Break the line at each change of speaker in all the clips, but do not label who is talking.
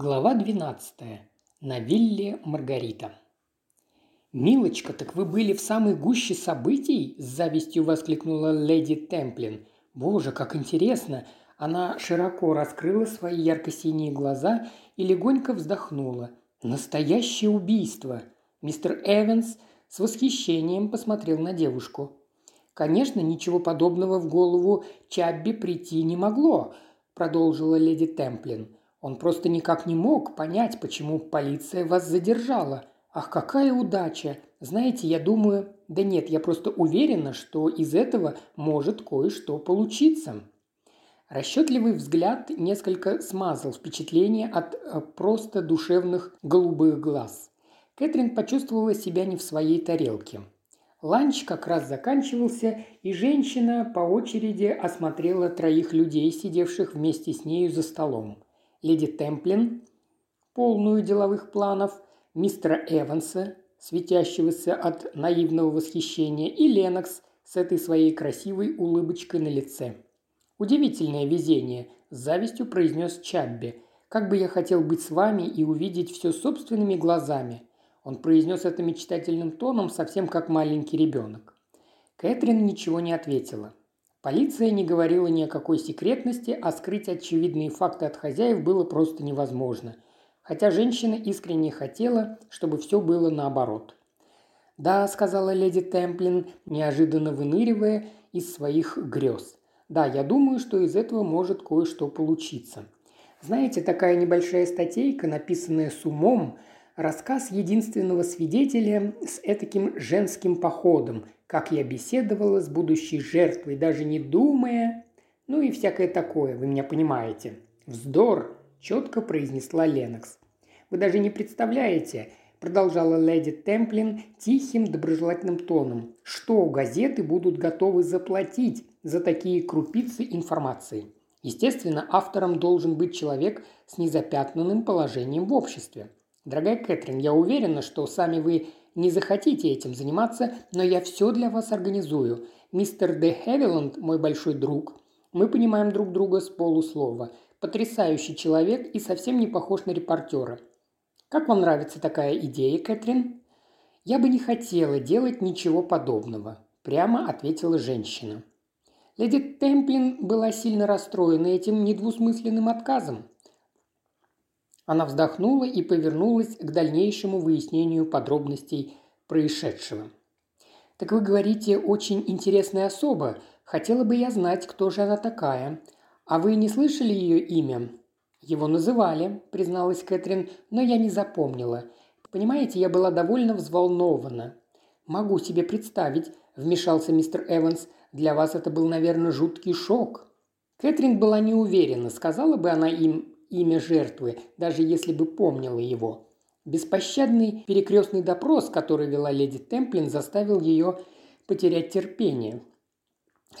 Глава 12. На вилле Маргарита. «Милочка, так вы были в самой гуще событий?» – с завистью воскликнула леди Темплин. «Боже, как интересно!» Она широко раскрыла свои ярко-синие глаза и легонько вздохнула. «Настоящее убийство!» Мистер Эванс с восхищением посмотрел на девушку. «Конечно, ничего подобного в голову Чабби прийти не могло», – продолжила леди Темплин – он просто никак не мог понять, почему полиция вас задержала. Ах, какая удача! Знаете, я думаю... Да нет, я просто уверена, что из этого может кое-что получиться. Расчетливый взгляд несколько смазал впечатление от э, просто душевных голубых глаз. Кэтрин почувствовала себя не в своей тарелке. Ланч как раз заканчивался, и женщина по очереди осмотрела троих людей, сидевших вместе с нею за столом леди Темплин, полную деловых планов, мистера Эванса, светящегося от наивного восхищения, и Ленокс с этой своей красивой улыбочкой на лице. «Удивительное везение», – с завистью произнес Чабби. «Как бы я хотел быть с вами и увидеть все собственными глазами». Он произнес это мечтательным тоном, совсем как маленький ребенок. Кэтрин ничего не ответила. Полиция не говорила ни о какой секретности, а скрыть очевидные факты от хозяев было просто невозможно. Хотя женщина искренне хотела, чтобы все было наоборот. «Да», – сказала леди Темплин, неожиданно выныривая из своих грез. «Да, я думаю, что из этого может кое-что получиться. Знаете, такая небольшая статейка, написанная с умом, рассказ единственного свидетеля с этаким женским походом, как я беседовала с будущей жертвой, даже не думая, ну и всякое такое, вы меня понимаете. Вздор, четко произнесла Ленокс. Вы даже не представляете, продолжала леди Темплин тихим доброжелательным тоном, что газеты будут готовы заплатить за такие крупицы информации. Естественно, автором должен быть человек с незапятнанным положением в обществе. Дорогая Кэтрин, я уверена, что сами вы не захотите этим заниматься, но я все для вас организую. Мистер Де Хевиланд – мой большой друг. Мы понимаем друг друга с полуслова. Потрясающий человек и совсем не похож на репортера. Как вам нравится такая идея, Кэтрин? Я бы не хотела делать ничего подобного, прямо ответила женщина. Леди Темплин была сильно расстроена этим недвусмысленным отказом. Она вздохнула и повернулась к дальнейшему выяснению подробностей происшедшего. «Так вы говорите, очень интересная особа. Хотела бы я знать, кто же она такая. А вы не слышали ее имя?» «Его называли», – призналась Кэтрин, – «но я не запомнила. Понимаете, я была довольно взволнована». «Могу себе представить», – вмешался мистер Эванс. «Для вас это был, наверное, жуткий шок». Кэтрин была не уверена, сказала бы она им имя жертвы, даже если бы помнила его. Беспощадный перекрестный допрос, который вела леди Темплин, заставил ее потерять терпение.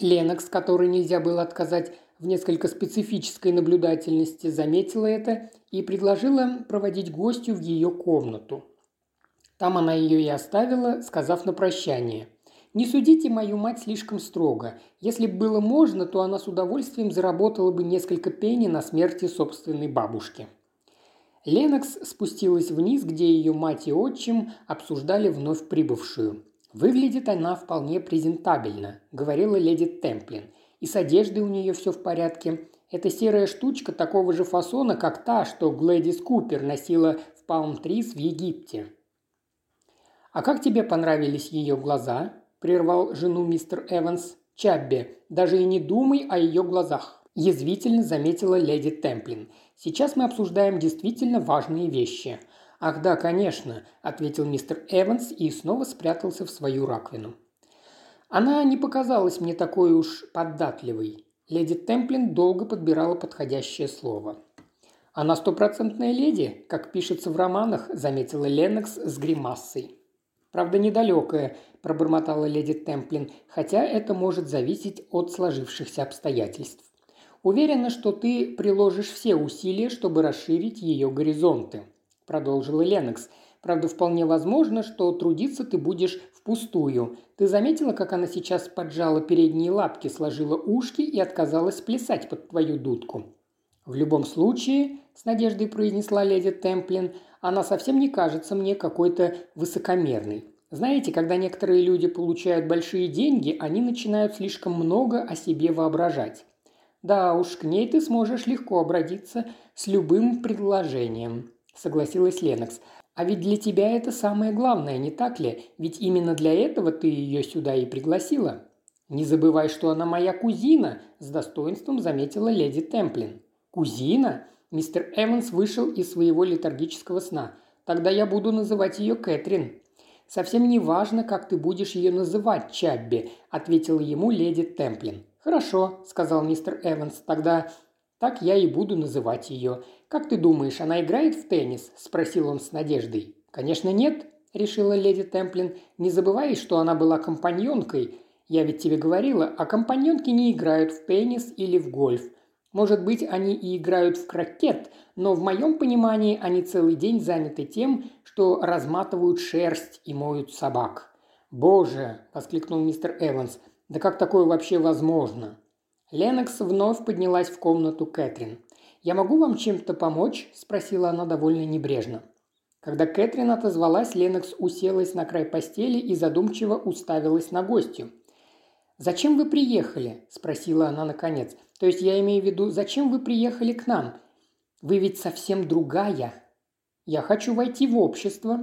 Ленокс, которой нельзя было отказать в несколько специфической наблюдательности, заметила это и предложила проводить гостю в ее комнату. Там она ее и оставила, сказав на прощание – не судите мою мать слишком строго. Если бы было можно, то она с удовольствием заработала бы несколько пенни на смерти собственной бабушки. Ленокс спустилась вниз, где ее мать и отчим обсуждали вновь прибывшую. «Выглядит она вполне презентабельно», – говорила леди Темплин. «И с одеждой у нее все в порядке. Эта серая штучка такого же фасона, как та, что Глэдис Купер носила в Палм-Трис в Египте». «А как тебе понравились ее глаза?» – прервал жену мистер Эванс. «Чабби, даже и не думай о ее глазах», – язвительно заметила леди Темплин. «Сейчас мы обсуждаем действительно важные вещи». «Ах да, конечно», – ответил мистер Эванс и снова спрятался в свою раковину. Она не показалась мне такой уж податливой. Леди Темплин долго подбирала подходящее слово. «Она стопроцентная леди, как пишется в романах», – заметила Леннокс с гримасой. «Правда, недалекая», – пробормотала леди Темплин, «хотя это может зависеть от сложившихся обстоятельств. Уверена, что ты приложишь все усилия, чтобы расширить ее горизонты», – продолжила Ленокс. «Правда, вполне возможно, что трудиться ты будешь впустую. Ты заметила, как она сейчас поджала передние лапки, сложила ушки и отказалась плясать под твою дудку?» «В любом случае», – с надеждой произнесла леди Темплин. «Она совсем не кажется мне какой-то высокомерной. Знаете, когда некоторые люди получают большие деньги, они начинают слишком много о себе воображать. Да уж, к ней ты сможешь легко обратиться с любым предложением», – согласилась Ленокс. «А ведь для тебя это самое главное, не так ли? Ведь именно для этого ты ее сюда и пригласила». «Не забывай, что она моя кузина», – с достоинством заметила леди Темплин. «Кузина?» Мистер Эванс вышел из своего летаргического сна. «Тогда я буду называть ее Кэтрин». «Совсем не важно, как ты будешь ее называть, Чабби», – ответила ему леди Темплин. «Хорошо», – сказал мистер Эванс. «Тогда так я и буду называть ее. Как ты думаешь, она играет в теннис?» – спросил он с надеждой. «Конечно нет», – решила леди Темплин. «Не забывай, что она была компаньонкой. Я ведь тебе говорила, а компаньонки не играют в теннис или в гольф. Может быть, они и играют в крокет, но в моем понимании они целый день заняты тем, что разматывают шерсть и моют собак. «Боже!» – воскликнул мистер Эванс. «Да как такое вообще возможно?» Ленокс вновь поднялась в комнату Кэтрин. «Я могу вам чем-то помочь?» – спросила она довольно небрежно. Когда Кэтрин отозвалась, Ленокс уселась на край постели и задумчиво уставилась на гостью. «Зачем вы приехали?» – спросила она наконец. «То есть я имею в виду, зачем вы приехали к нам? Вы ведь совсем другая. Я хочу войти в общество».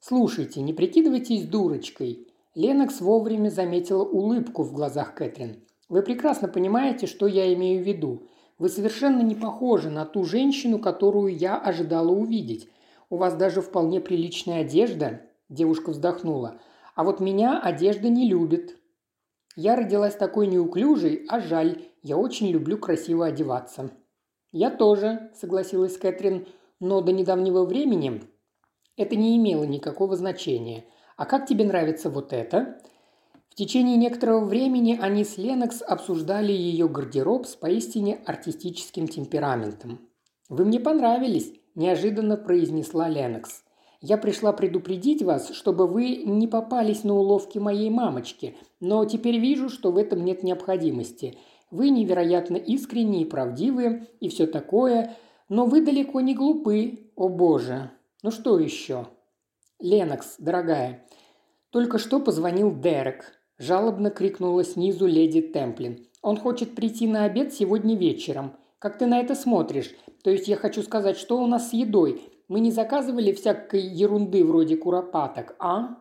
«Слушайте, не прикидывайтесь дурочкой». Ленокс вовремя заметила улыбку в глазах Кэтрин. «Вы прекрасно понимаете, что я имею в виду. Вы совершенно не похожи на ту женщину, которую я ожидала увидеть. У вас даже вполне приличная одежда», – девушка вздохнула. «А вот меня одежда не любит. Я родилась такой неуклюжей, а жаль, я очень люблю красиво одеваться». «Я тоже», – согласилась Кэтрин, – «но до недавнего времени это не имело никакого значения. А как тебе нравится вот это?» В течение некоторого времени они с Ленокс обсуждали ее гардероб с поистине артистическим темпераментом. «Вы мне понравились», – неожиданно произнесла Ленокс. Я пришла предупредить вас, чтобы вы не попались на уловки моей мамочки, но теперь вижу, что в этом нет необходимости. Вы невероятно искренние и правдивые, и все такое, но вы далеко не глупы, о боже. Ну что еще? Ленокс, дорогая, только что позвонил Дерек. Жалобно крикнула снизу леди Темплин. Он хочет прийти на обед сегодня вечером. Как ты на это смотришь? То есть я хочу сказать, что у нас с едой? Мы не заказывали всякой ерунды вроде куропаток, а?»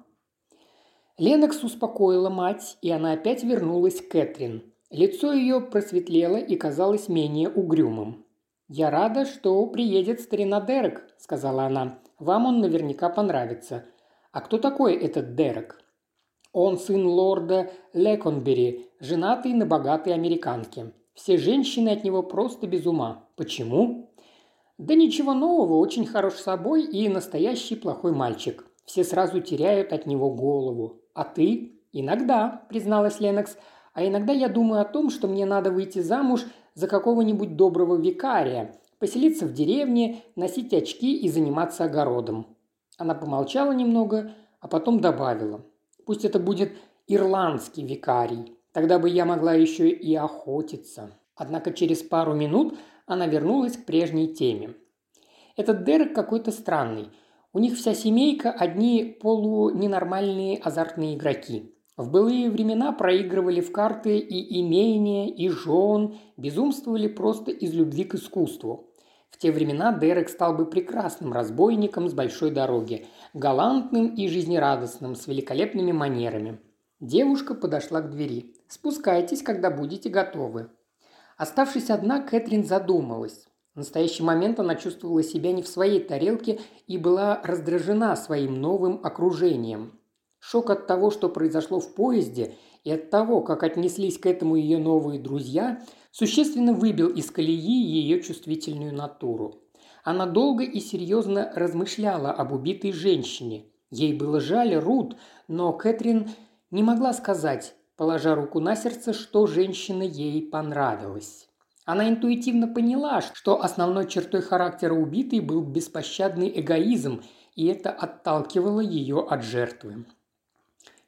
Ленокс успокоила мать, и она опять вернулась к Кэтрин. Лицо ее просветлело и казалось менее угрюмым. «Я рада, что приедет старина Дерек», – сказала она. «Вам он наверняка понравится». «А кто такой этот Дерек?» «Он сын лорда Леконбери, женатый на богатой американке. Все женщины от него просто без ума. Почему?» Да ничего нового, очень хорош собой и настоящий плохой мальчик. Все сразу теряют от него голову. А ты? Иногда, призналась Ленокс. А иногда я думаю о том, что мне надо выйти замуж за какого-нибудь доброго викария, поселиться в деревне, носить очки и заниматься огородом. Она помолчала немного, а потом добавила. Пусть это будет ирландский викарий. Тогда бы я могла еще и охотиться. Однако через пару минут она вернулась к прежней теме. Этот Дерек какой-то странный. У них вся семейка одни полуненормальные азартные игроки. В былые времена проигрывали в карты и имения, и жен, безумствовали просто из любви к искусству. В те времена Дерек стал бы прекрасным разбойником с большой дороги, галантным и жизнерадостным, с великолепными манерами. Девушка подошла к двери. «Спускайтесь, когда будете готовы», Оставшись одна, Кэтрин задумалась. В настоящий момент она чувствовала себя не в своей тарелке и была раздражена своим новым окружением. Шок от того, что произошло в поезде, и от того, как отнеслись к этому ее новые друзья, существенно выбил из колеи ее чувствительную натуру. Она долго и серьезно размышляла об убитой женщине. Ей было жаль Рут, но Кэтрин не могла сказать, положа руку на сердце, что женщина ей понравилась. Она интуитивно поняла, что основной чертой характера убитой был беспощадный эгоизм, и это отталкивало ее от жертвы.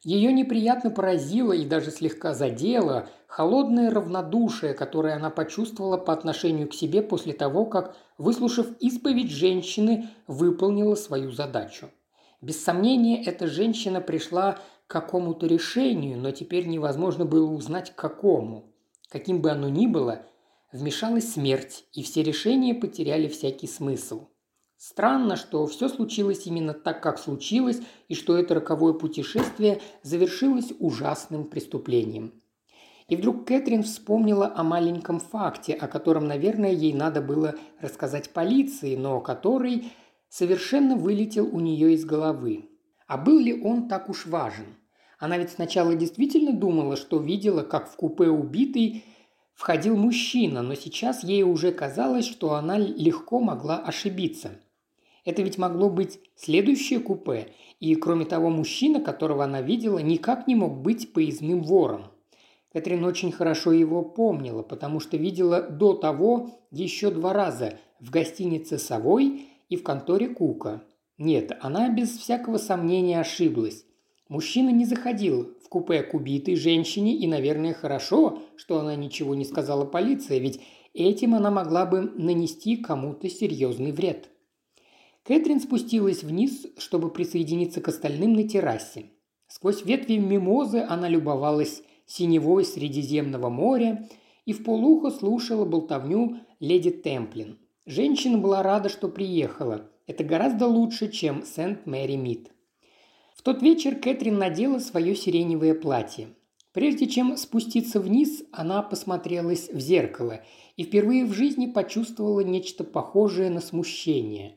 Ее неприятно поразило и даже слегка задело, холодное равнодушие, которое она почувствовала по отношению к себе после того, как, выслушав исповедь женщины, выполнила свою задачу. Без сомнения, эта женщина пришла какому-то решению, но теперь невозможно было узнать, к какому. Каким бы оно ни было, вмешалась смерть, и все решения потеряли всякий смысл. Странно, что все случилось именно так, как случилось, и что это роковое путешествие завершилось ужасным преступлением. И вдруг Кэтрин вспомнила о маленьком факте, о котором, наверное, ей надо было рассказать полиции, но который совершенно вылетел у нее из головы. А был ли он так уж важен? Она ведь сначала действительно думала, что видела, как в купе убитый входил мужчина, но сейчас ей уже казалось, что она легко могла ошибиться. Это ведь могло быть следующее купе, и, кроме того, мужчина, которого она видела, никак не мог быть поездным вором. Кэтрин очень хорошо его помнила, потому что видела до того еще два раза в гостинице «Совой» и в конторе Кука. Нет, она без всякого сомнения ошиблась. Мужчина не заходил в купе к убитой женщине, и, наверное, хорошо, что она ничего не сказала полиции, ведь этим она могла бы нанести кому-то серьезный вред. Кэтрин спустилась вниз, чтобы присоединиться к остальным на террасе. Сквозь ветви мимозы она любовалась синевой Средиземного моря и в полухо слушала болтовню леди Темплин. Женщина была рада, что приехала. Это гораздо лучше, чем Сент-Мэри-Мид. В тот вечер Кэтрин надела свое сиреневое платье. Прежде чем спуститься вниз, она посмотрелась в зеркало и впервые в жизни почувствовала нечто похожее на смущение.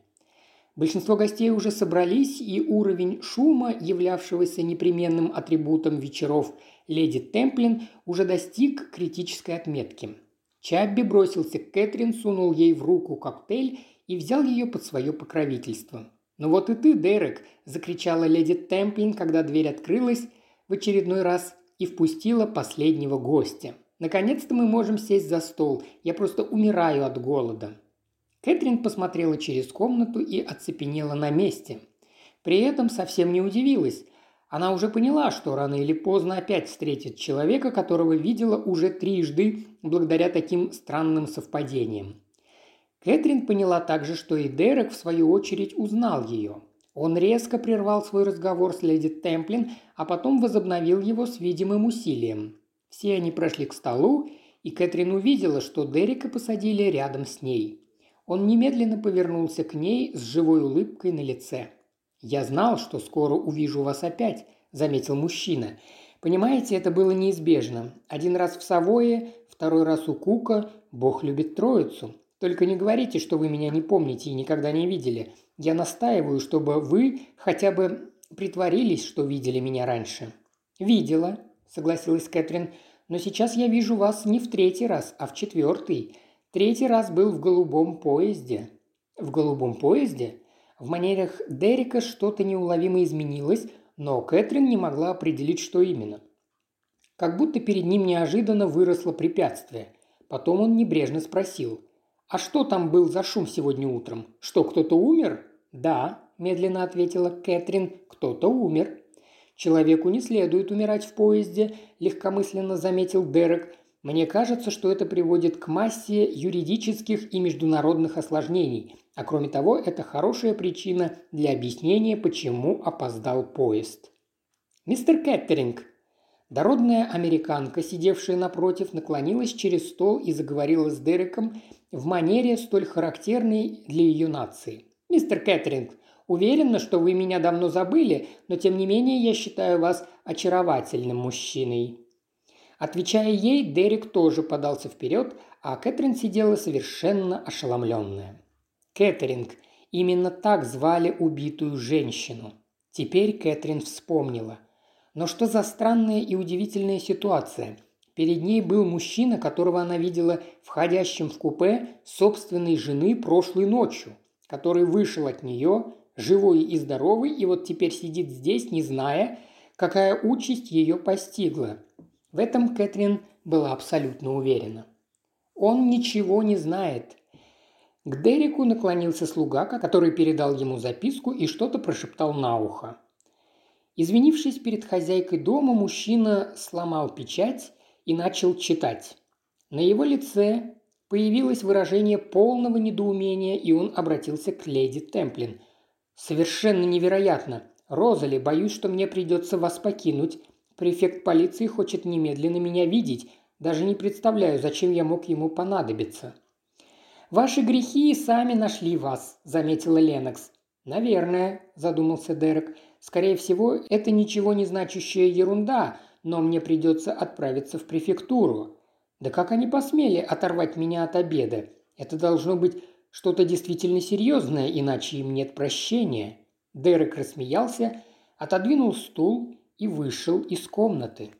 Большинство гостей уже собрались, и уровень шума, являвшегося непременным атрибутом вечеров леди Темплин, уже достиг критической отметки. Чабби бросился к Кэтрин, сунул ей в руку коктейль и взял ее под свое покровительство. «Ну вот и ты, Дерек!» – закричала леди Темплин, когда дверь открылась в очередной раз и впустила последнего гостя. «Наконец-то мы можем сесть за стол. Я просто умираю от голода». Кэтрин посмотрела через комнату и оцепенела на месте. При этом совсем не удивилась. Она уже поняла, что рано или поздно опять встретит человека, которого видела уже трижды благодаря таким странным совпадениям. Кэтрин поняла также, что и Дерек в свою очередь узнал ее. Он резко прервал свой разговор с леди Темплин, а потом возобновил его с видимым усилием. Все они прошли к столу, и Кэтрин увидела, что Дерека посадили рядом с ней. Он немедленно повернулся к ней с живой улыбкой на лице – «Я знал, что скоро увижу вас опять», – заметил мужчина. «Понимаете, это было неизбежно. Один раз в Савое, второй раз у Кука. Бог любит троицу. Только не говорите, что вы меня не помните и никогда не видели. Я настаиваю, чтобы вы хотя бы притворились, что видели меня раньше». «Видела», – согласилась Кэтрин. «Но сейчас я вижу вас не в третий раз, а в четвертый. Третий раз был в голубом поезде». «В голубом поезде?» В манерах Дерека что-то неуловимо изменилось, но Кэтрин не могла определить, что именно. Как будто перед ним неожиданно выросло препятствие. Потом он небрежно спросил. «А что там был за шум сегодня утром? Что, кто-то умер?» «Да», – медленно ответила Кэтрин, – «кто-то умер». «Человеку не следует умирать в поезде», – легкомысленно заметил Дерек. «Мне кажется, что это приводит к массе юридических и международных осложнений. А кроме того, это хорошая причина для объяснения, почему опоздал поезд. «Мистер Кэттеринг!» Дородная американка, сидевшая напротив, наклонилась через стол и заговорила с Дереком в манере, столь характерной для ее нации. «Мистер Кэттеринг, уверена, что вы меня давно забыли, но тем не менее я считаю вас очаровательным мужчиной». Отвечая ей, Дерек тоже подался вперед, а Кэтрин сидела совершенно ошеломленная. Кэтринг. Именно так звали убитую женщину. Теперь Кэтрин вспомнила. Но что за странная и удивительная ситуация? Перед ней был мужчина, которого она видела входящим в купе собственной жены прошлой ночью, который вышел от нее, живой и здоровый, и вот теперь сидит здесь, не зная, какая участь ее постигла. В этом Кэтрин была абсолютно уверена. Он ничего не знает, к Дереку наклонился слуга, который передал ему записку и что-то прошептал на ухо. Извинившись перед хозяйкой дома, мужчина сломал печать, и начал читать. На его лице появилось выражение полного недоумения, и он обратился к леди Темплин. «Совершенно невероятно. Розали, боюсь, что мне придется вас покинуть. Префект полиции хочет немедленно меня видеть. Даже не представляю, зачем я мог ему понадобиться». «Ваши грехи сами нашли вас», – заметила Ленокс. «Наверное», – задумался Дерек. «Скорее всего, это ничего не значащая ерунда, но мне придется отправиться в префектуру. Да как они посмели оторвать меня от обеда? Это должно быть что-то действительно серьезное, иначе им нет прощения». Дерек рассмеялся, отодвинул стул и вышел из комнаты.